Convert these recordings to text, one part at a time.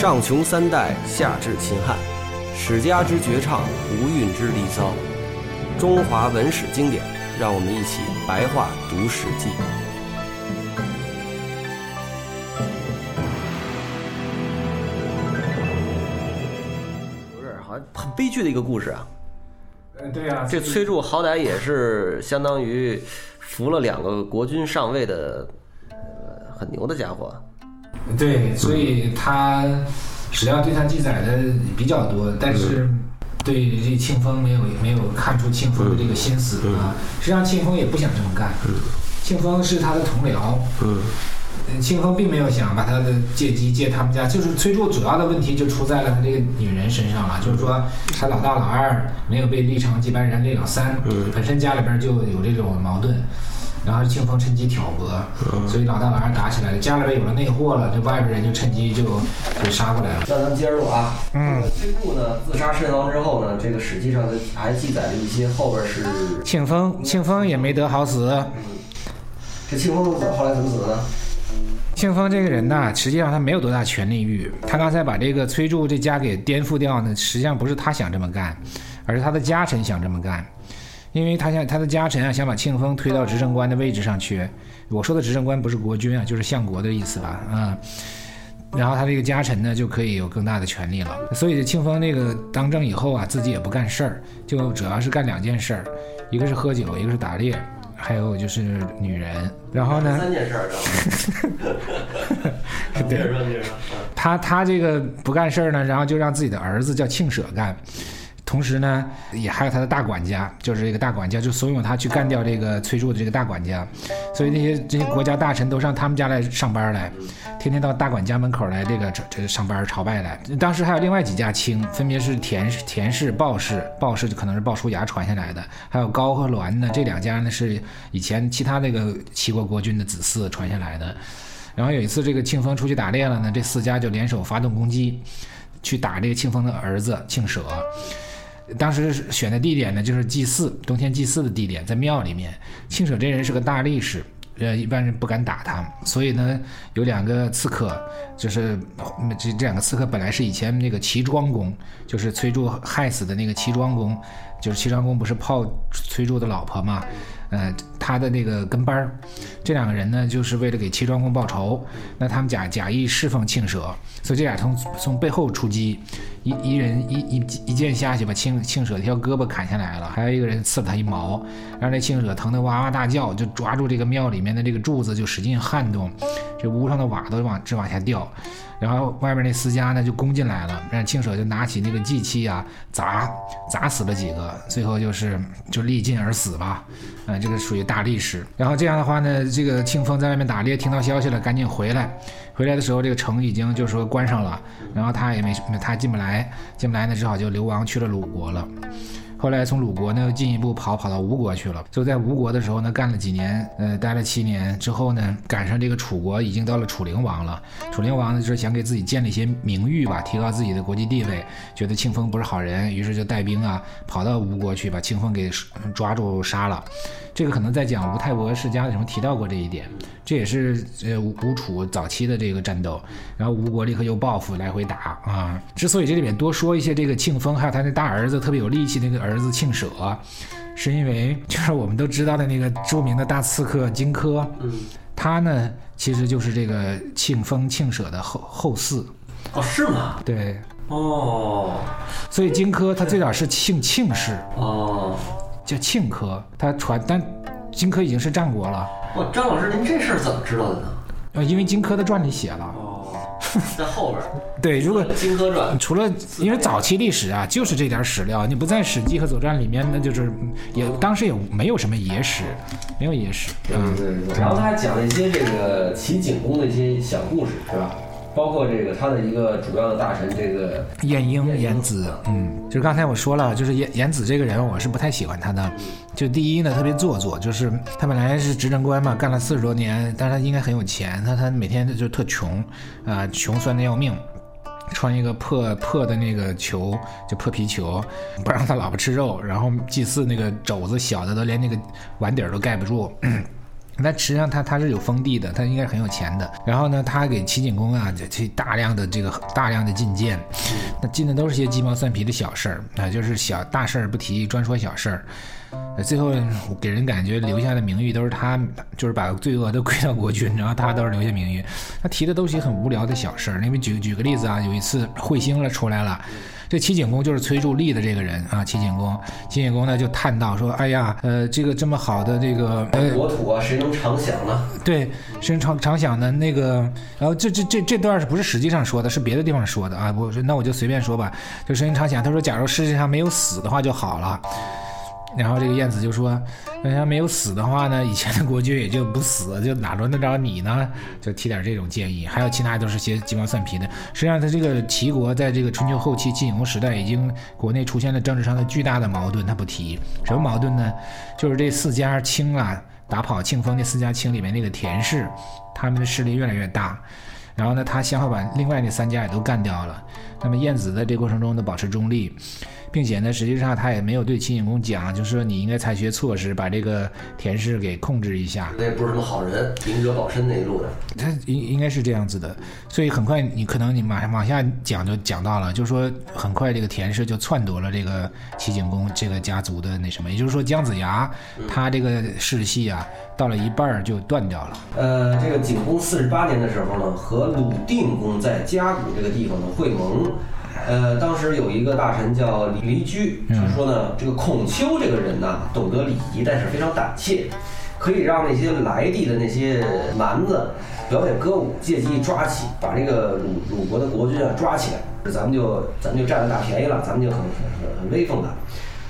上穷三代，下至秦汉，史家之绝唱，无韵之离骚，中华文史经典，让我们一起白话读《史记》。不是，好像很悲剧的一个故事啊。嗯，对啊，这崔杼好歹也是相当于扶了两个国君上位的，呃，很牛的家伙。对，所以他史料对他记载的比较多，但是对这庆丰没有没有看出庆丰的这个心思啊。实际上庆丰也不想这么干，庆丰是他的同僚，嗯呃庆丰并没有想把他的借机借他们家，就是崔杼主要的问题就出在了他这个女人身上了，就是说他老大老二没有被立成接班人，这老三本身家里边就有这种矛盾。然后庆丰趁机挑拨，所以老大老二打起来了，家里边有了内货了，这外边人就趁机就就杀过来了。那咱们接着录啊。嗯，崔杼呢自杀身亡之后呢，这个史记上呢还记载了一些后边是庆丰，庆丰也没得好死。这庆丰怎后来怎么死的呢？庆丰这个人呐，实际上他没有多大权力欲。他刚才把这个崔杼这家给颠覆掉呢，实际上不是他想这么干，而是他的家臣想这么干。因为他想他的家臣啊，想把庆丰推到执政官的位置上去。我说的执政官不是国君啊，就是相国的意思吧？啊、然后他这个家臣呢，就可以有更大的权利了。所以庆丰这个当政以后啊，自己也不干事儿，就主要是干两件事儿，一个是喝酒，一个是打猎，还有就是女人。然后呢，三件事儿，知道吗？接着说，接着说。他他这个不干事儿呢，然后就让自己的儿子叫庆舍干，同时呢，也还有他的大管家，就是这个大管家就怂恿他去干掉这个崔杼的这个大管家，所以那些这些国家大臣都上他们家来上班来，天天到大管家门口来这个这这个上班朝拜来。当时还有另外几家卿，分别是田氏、田氏、鲍氏，鲍氏就可能是鲍叔牙传下来的，还有高和栾呢，这两家呢是以前其他那个齐国国君的子嗣传下来的。然后有一次，这个庆丰出去打猎了呢，这四家就联手发动攻击，去打这个庆丰的儿子庆舍。当时选的地点呢，就是祭祀，冬天祭祀的地点，在庙里面。庆舍这人是个大力士，呃，一般人不敢打他，所以呢，有两个刺客，就是这这两个刺客本来是以前那个齐庄公，就是崔杼害死的那个齐庄公，就是齐庄公不是泡崔杼的老婆嘛，呃，他的那个跟班儿，这两个人呢，就是为了给齐庄公报仇，那他们假假意侍奉庆舍，所以这俩从从背后出击，一一人一一一剑下去把庆庆舍一条胳膊砍下来了，还有一个人刺了他一毛，让这庆舍疼得哇哇大叫，就抓住这个庙里面的这个柱子就使劲撼动，这屋上的瓦都往直往下掉。然后外面那私家呢就攻进来了，让庆舍就拿起那个祭器啊砸砸死了几个，最后就是就力尽而死吧，呃，这个属于大力士。然后这样的话呢，这个庆丰在外面打猎，听到消息了，赶紧回来。回来的时候，这个城已经就是说关上了，然后他也没他进不来，进不来呢，只好就流亡去了鲁国了。后来从鲁国呢又进一步跑跑到吴国去了，就在吴国的时候呢干了几年，呃，待了七年之后呢，赶上这个楚国已经到了楚灵王了。楚灵王呢就是想给自己建立一些名誉吧，提高自己的国际地位，觉得庆丰不是好人，于是就带兵啊跑到吴国去把庆丰给抓住杀了。这个可能在讲吴太伯世家的时候提到过这一点，这也是呃吴吴楚早期的这个战斗，然后吴国立刻又报复来回打啊。之所以这里面多说一些这个庆丰，还有他那大儿子特别有力气那个儿子庆舍，是因为就是我们都知道的那个著名的大刺客荆轲，嗯，他呢其实就是这个庆丰庆舍的后后嗣，哦，是吗？对，哦，所以荆轲他最早是庆庆氏，哦，叫庆科，他传但荆轲已经是战国了。哇，张老师，您这事儿怎么知道的呢？呃，因为荆轲的传里写了。哦，在后边儿，对，如果《荆轲传》除了因为早期历史啊，就是这点史料，你不在《史记》和《左传》里面，那就是也当时也没有什么野史，没有野史。嗯，对对对。然后他还讲了一些这个齐景公的一些小故事，是吧？包括这个他的一个主要的大臣，这个晏婴、颜子，嗯，就是刚才我说了，就是颜颜子这个人，我是不太喜欢他的。就第一呢，特别做作，就是他本来是执政官嘛，干了四十多年，但是他应该很有钱，他他每天就特穷，啊、穷酸的要命。穿一个破破的那个球，就破皮球，不让他老婆吃肉，然后祭祀那个肘子小的都连那个碗底儿都盖不住。但实际上他他是有封地的，他应该是很有钱的。然后呢，他给齐景公啊，去大量的这个大量的进谏，那进的都是些鸡毛蒜皮的小事儿啊，就是小大事儿不提，专说小事儿。最后给人感觉留下的名誉都是他，就是把罪恶都归到国君，然后他都是留下名誉。他提的都是些很无聊的小事儿。因为举举个例子啊，有一次彗星了出来了，这齐景公就是崔杼立的这个人啊。齐景公，齐景公呢就叹道说：“哎呀，呃，这个这么好的这个国土啊，谁能常想呢？对，谁能常常想呢？那个，然后这这这这段是不是实际上说的，是别的地方说的啊？我说那我就随便说吧，就谁能常想？他说，假如世界上没有死的话就好了。”然后这个晏子就说：“人家没有死的话呢，以前的国君也就不死，就哪轮得着你呢？就提点这种建议。还有其他都是些鸡毛蒜皮的。实际上，他这个齐国在这个春秋后期晋景公时代，已经国内出现了政治上的巨大的矛盾，他不提什么矛盾呢？就是这四家卿啊，打跑庆丰那四家卿里面那个田氏，他们的势力越来越大。然后呢，他先后把另外那三家也都干掉了。那么晏子在这过程中呢，保持中立。”并且呢，实际上他也没有对齐景公讲，就是说你应该采取措施把这个田氏给控制一下。那也不是什么好人，明哲保身那一路的。他应应该是这样子的，所以很快你可能你马上往下讲就讲到了，就是说很快这个田氏就篡夺了这个齐景公这个家族的那什么，也就是说姜子牙他这个世系啊，到了一半就断掉了。呃，这个景公四十八年的时候呢，和鲁定公在嘉谷这个地方呢会盟。呃，当时有一个大臣叫离居，就说呢，这个孔丘这个人呢，懂得礼仪，但是非常胆怯，可以让那些来地的那些蛮子表演歌舞，借机抓起，把这个鲁鲁国的国君啊抓起来，咱们就咱们就占了大便宜了，咱们就很很很威风的。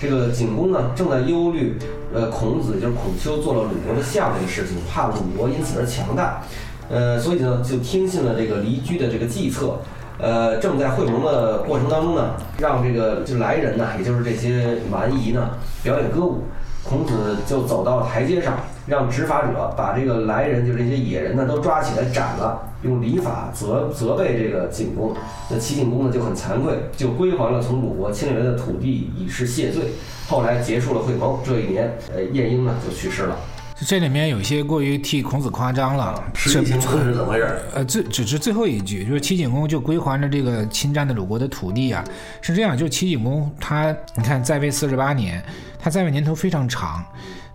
这个景公呢，正在忧虑，呃，孔子就是孔丘做了鲁国的相这个事情，怕鲁国因此而强大，呃，所以呢，就听信了这个离居的这个计策。呃，正在会盟的过程当中呢，让这个就来人呢，也就是这些蛮夷呢，表演歌舞。孔子就走到台阶上，让执法者把这个来人，就这些野人呢，都抓起来斩了，用礼法责责备这个景公。那齐景公呢就很惭愧，就归还了从鲁国侵略来的土地，以示谢罪。后来结束了会盟，这一年，呃，晏婴呢就去世了。这里面有些过于替孔子夸张了，是是怎么回事？呃，最只是最后一句，就是齐景公就归还了这个侵占的鲁国的土地啊，是这样，就是齐景公他，你看在位四十八年，他在位年头非常长，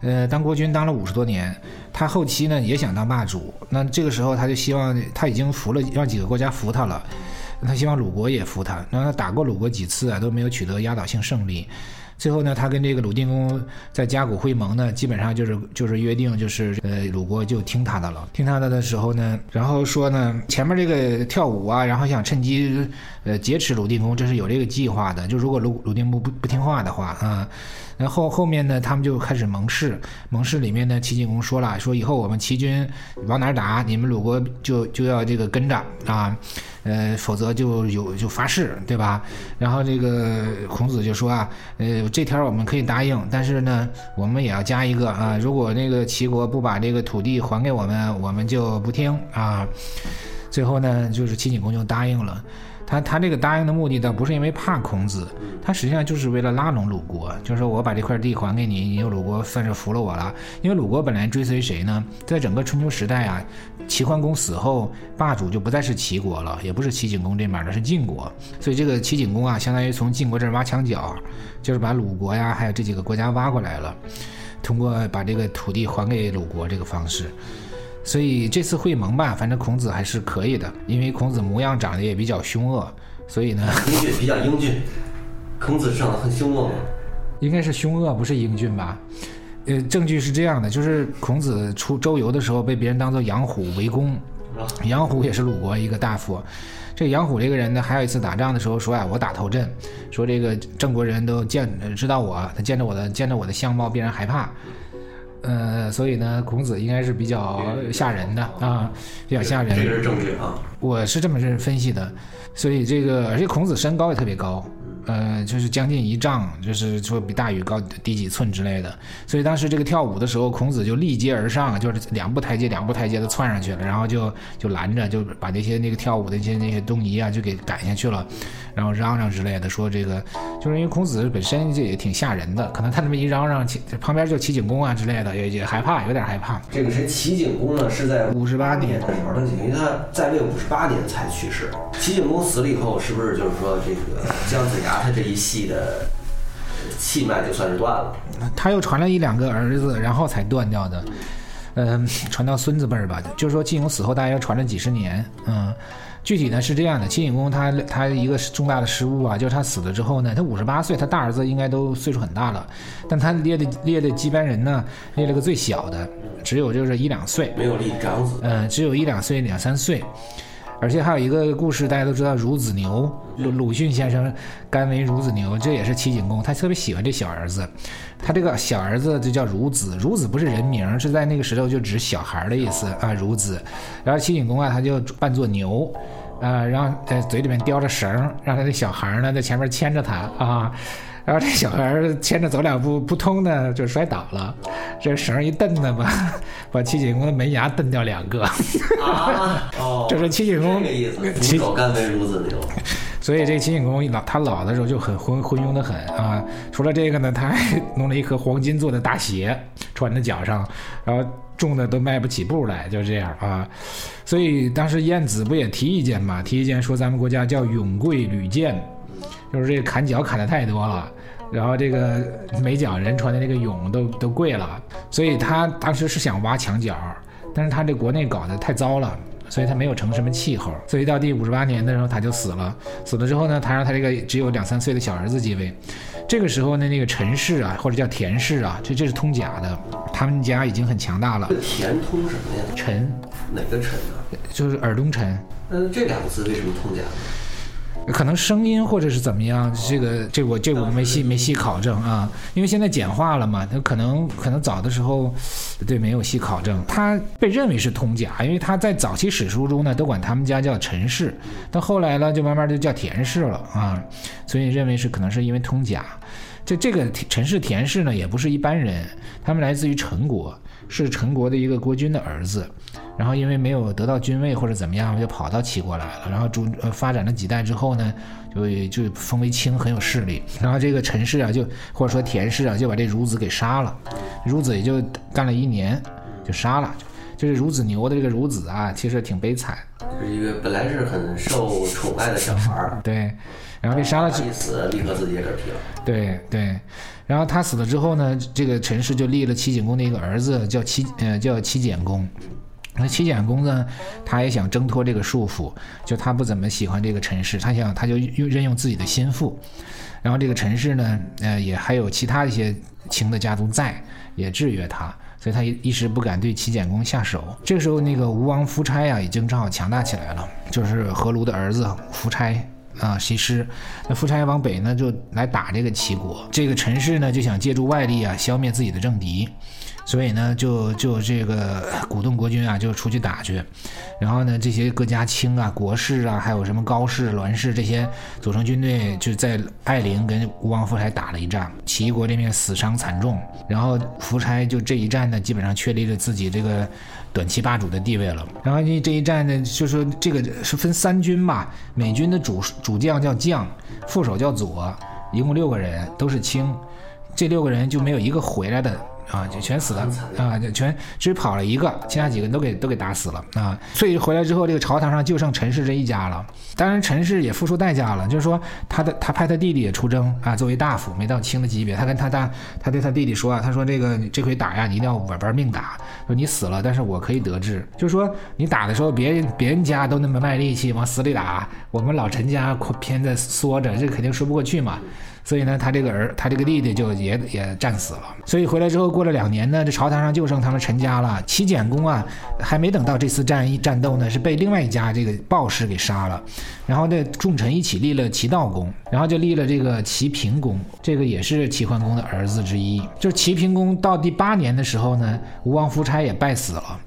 呃，当国君当了五十多年，他后期呢也想当霸主，那这个时候他就希望他已经服了，让几个国家服他了，他希望鲁国也服他，那他打过鲁国几次啊，都没有取得压倒性胜利。最后呢，他跟这个鲁定公在甲骨会盟呢，基本上就是就是约定，就是呃鲁国就听他的了。听他的的时候呢，然后说呢，前面这个跳舞啊，然后想趁机呃劫持鲁定公，这是有这个计划的。就如果鲁鲁定公不不听话的话啊，然后后面呢，他们就开始盟誓。盟誓里面呢，齐景公说了，说以后我们齐军往哪打，你们鲁国就就要这个跟着啊。呃，否则就有就发誓，对吧？然后这个孔子就说啊，呃，这条我们可以答应，但是呢，我们也要加一个啊，如果那个齐国不把这个土地还给我们，我们就不听啊。最后呢，就是齐景公就答应了。他他这个答应的目的倒不是因为怕孔子，他实际上就是为了拉拢鲁国，就是说我把这块地还给你，你鲁国算是服了我了。因为鲁国本来追随谁呢？在整个春秋时代啊，齐桓公死后，霸主就不再是齐国了，也不是齐景公这边的，是晋国。所以这个齐景公啊，相当于从晋国这儿挖墙脚，就是把鲁国呀，还有这几个国家挖过来了，通过把这个土地还给鲁国这个方式。所以这次会盟吧，反正孔子还是可以的，因为孔子模样长得也比较凶恶，所以呢，英俊比较英俊。孔子长得很凶恶吗？应该是凶恶，不是英俊吧？呃，证据是这样的，就是孔子出周游的时候被别人当做杨虎围攻，杨虎也是鲁国一个大夫。这杨虎这个人呢，还有一次打仗的时候说啊，我打头阵，说这个郑国人都见知道我，他见着我的见着我的相貌必然害怕。呃，所以呢，孔子应该是比较吓人的啊，比较吓人。这是证据啊，我是这么认分析的。所以这个，而且孔子身高也特别高，呃，就是将近一丈，就是说比大禹高低几寸之类的。所以当时这个跳舞的时候，孔子就立阶而上，就是两步台阶两步台阶的窜上去了，然后就就拦着，就把那些那个跳舞的一些那些东夷啊就给赶下去了，然后嚷嚷之类的，说这个就是因为孔子本身就也挺吓人的，可能他这么一嚷嚷，旁边就齐景公啊之类的也也害怕，有点害怕。这个谁齐景公呢？是在五十八年的时候，他等于他在位五十八年才去世。齐景公死了以后，是不是就是说这个姜子牙他这一系的气脉就算是断了？他又传了一两个儿子，然后才断掉的。嗯，传到孙子辈儿吧，就是说晋永死后大约传了几十年。嗯，具体呢是这样的，晋景公他他一个重大的失误啊，就是他死了之后呢，他五十八岁，他大儿子应该都岁数很大了，但他列的列的接班人呢，列了个最小的，只有就是一两岁，没有立长子。嗯，只有一两岁两三岁。而且还有一个故事，大家都知道孺子牛，鲁鲁迅先生甘为孺子牛，这也是齐景公，他特别喜欢这小儿子，他这个小儿子就叫孺子，孺子不是人名，是在那个时候就指小孩的意思啊，孺子。然后齐景公啊，他就扮作牛，啊，然后在嘴里面叼着绳，让他的小孩呢在前面牵着他啊。然后这小孩牵着走两步 不通呢，就摔倒了。这绳一蹬呢，把 把齐景公的门牙蹬掉两个。啊，哦，这是齐景公这个意思。齐手干为孺子牛。所以这齐景公老他老的时候就很昏昏庸的很啊。除了这个呢，他还弄了一颗黄金做的大鞋穿在脚上，然后重的都迈不起步来，就这样啊。所以当时晏子不也提意见嘛？提意见说咱们国家叫永贵屡贱。就是这个砍脚砍的太多了，然后这个美脚人穿的那个俑都都贵了，所以他当时是想挖墙角，但是他这国内搞得太糟了，所以他没有成什么气候，所以到第五十八年的时候他就死了。死了之后呢，他让他这个只有两三岁的小儿子继位。这个时候呢，那个陈氏啊，或者叫田氏啊，这这是通假的，他们家已经很强大了。田通什么呀？陈，哪个陈啊？就是耳东陈。嗯，这两个字为什么通假呢？可能声音或者是怎么样，这个这我这我没细没细考证啊，因为现在简化了嘛，他可能可能早的时候，对没有细考证，他被认为是通假，因为他在早期史书中呢都管他们家叫陈氏，到后来呢就慢慢就叫田氏了啊，所以认为是可能是因为通假，这这个陈氏田氏呢也不是一般人，他们来自于陈国，是陈国的一个国君的儿子。然后因为没有得到君位或者怎么样，就跑到齐国来了。然后主呃发展了几代之后呢，就就封为卿，很有势力。然后这个陈氏啊，就或者说田氏啊，就把这孺子给杀了。孺子也就干了一年，就杀了。就是孺子牛的这个孺子啊，其实挺悲惨。是一个本来是很受宠爱的小孩儿。对，然后被杀了。一死，立刻自己也嗝屁了。对对，然后他死了之后呢，这个陈氏就立了齐景公的一个儿子，叫齐呃叫齐简公。那齐简公呢，他也想挣脱这个束缚，就他不怎么喜欢这个陈氏，他想他就用任用自己的心腹，然后这个陈氏呢，呃，也还有其他一些卿的家族在，也制约他，所以他一一时不敢对齐简公下手。这时候，那个吴王夫差呀，已经正好强大起来了，就是何卢的儿子夫差啊，西施。那夫差往北呢，就来打这个齐国，这个陈氏呢，就想借助外力啊，消灭自己的政敌。所以呢，就就这个鼓动国君啊，就出去打去。然后呢，这些各家卿啊、国士啊，还有什么高士、栾氏这些组成军队，就在艾陵跟吴王夫差打了一仗。齐国这边死伤惨重。然后夫差就这一战呢，基本上确立了自己这个短期霸主的地位了。然后这一战呢，就说这个是分三军吧，每军的主主将叫将，副手叫佐，一共六个人都是卿。这六个人就没有一个回来的。啊，就全死了啊！就全只跑了一个，其他几个人都给都给打死了啊！所以回来之后，这个朝堂上就剩陈氏这一家了。当然，陈氏也付出代价了，就是说他的他派他弟弟也出征啊，作为大夫，没到卿的级别。他跟他大，他对他弟弟说啊，他说这个这回打呀，你一定要玩玩命打。说你死了，但是我可以得志。就是说你打的时候，别人别人家都那么卖力气往死里打，我们老陈家偏在缩着，这肯定说不过去嘛。所以呢，他这个儿，他这个弟弟就也也战死了。所以回来之后，过了两年呢，这朝堂上就剩他们陈家了。齐简公啊，还没等到这次战役战斗呢，是被另外一家这个鲍氏给杀了。然后这众臣一起立了齐悼公，然后就立了这个齐平公，这个也是齐桓公的儿子之一。就是齐平公到第八年的时候呢，吴王夫差也败死了。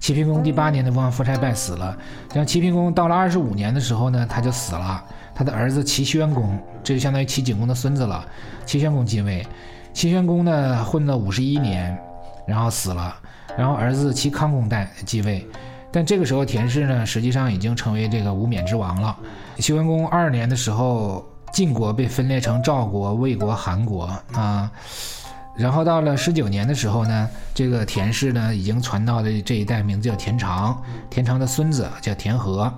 齐平公第八年的吴，王夫差败死了。像齐平公到了二十五年的时候呢，他就死了。他的儿子齐宣公，这就相当于齐景公的孙子了。齐宣公继位，齐宣公呢混了五十一年，然后死了。然后儿子齐康公代继位，但这个时候田氏呢，实际上已经成为这个无冕之王了。齐桓公二年的时候，晋国被分裂成赵国、魏国、韩国啊。然后到了十九年的时候呢，这个田氏呢已经传到了这一代名字叫田常，田常的孙子叫田和，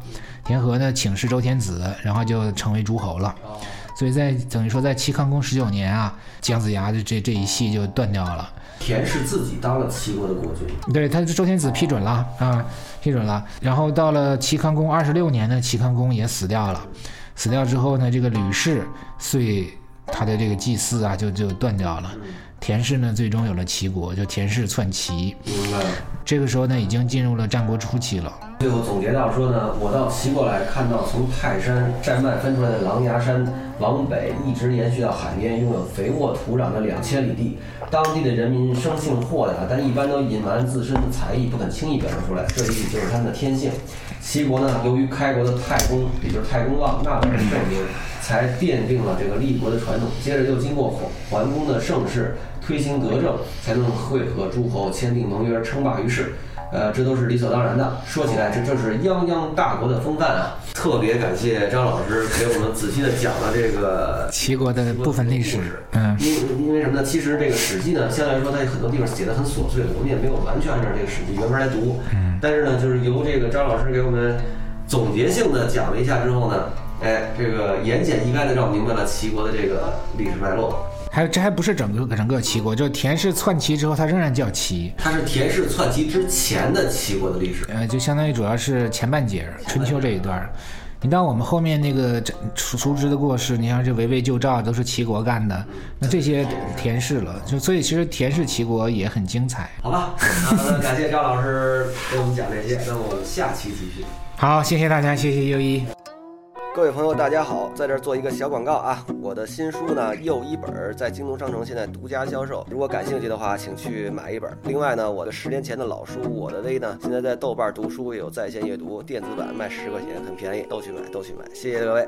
田和呢请示周天子，然后就成为诸侯了。所以在等于说在齐康公十九年啊，姜子牙的这这一系就断掉了。田氏自己当了齐国的国君，对，他是周天子批准了啊，批准了。然后到了齐康公二十六年呢，齐康公也死掉了。死掉之后呢，这个吕氏遂他的这个祭祀啊，就就断掉了。田氏呢，最终有了齐国，就田氏篡齐。明白了。这个时候呢，已经进入了战国初期了。最后总结到说呢，我到齐国来看到从泰山山脉分出来的狼牙山往北一直延续到海边，拥有肥沃土壤的两千里地。当地的人民生性豁达，但一般都隐瞒自身的才艺，不肯轻易表现出来。这也许就是他们的天性。齐国呢，由于开国的太公，也就是太公望那等人证明，才奠定了这个立国的传统。接着又经过桓桓公的盛世。推行德政，才能会和诸侯，签订盟约，称霸于世。呃，这都是理所当然的。说起来，这正是泱泱大国的风范啊！特别感谢张老师给我们仔细的讲了这个 齐国的部分历史。嗯，因因为什么呢？其实这个《史记》呢，相对来说，它有很多地方写的很琐碎，我们也没有完全按照这个《史记》原文来读。嗯。但是呢，就是由这个张老师给我们总结性的讲了一下之后呢，哎，这个言简意赅的让我明白了齐国的这个历史脉络。还有，这还不是整个整个齐国，就是田氏篡齐之后，它仍然叫齐。它是田氏篡齐之前的齐国的历史，呃，就相当于主要是前半截春秋这一段你到我们后面那个熟熟知的过事，你像这围魏救赵都是齐国干的，那这些田氏了，就所以其实田氏齐国也很精彩。好吧，那感谢张老师给我们讲这些，那我们下期继续。好，谢谢大家，谢谢优一。各位朋友，大家好，在这儿做一个小广告啊！我的新书呢，又一本在京东商城现在独家销售，如果感兴趣的话，请去买一本。另外呢，我的十年前的老书《我的微》呢，现在在豆瓣读书也有在线阅读，电子版卖十块钱，很便宜，都去买，都去买，谢谢各位。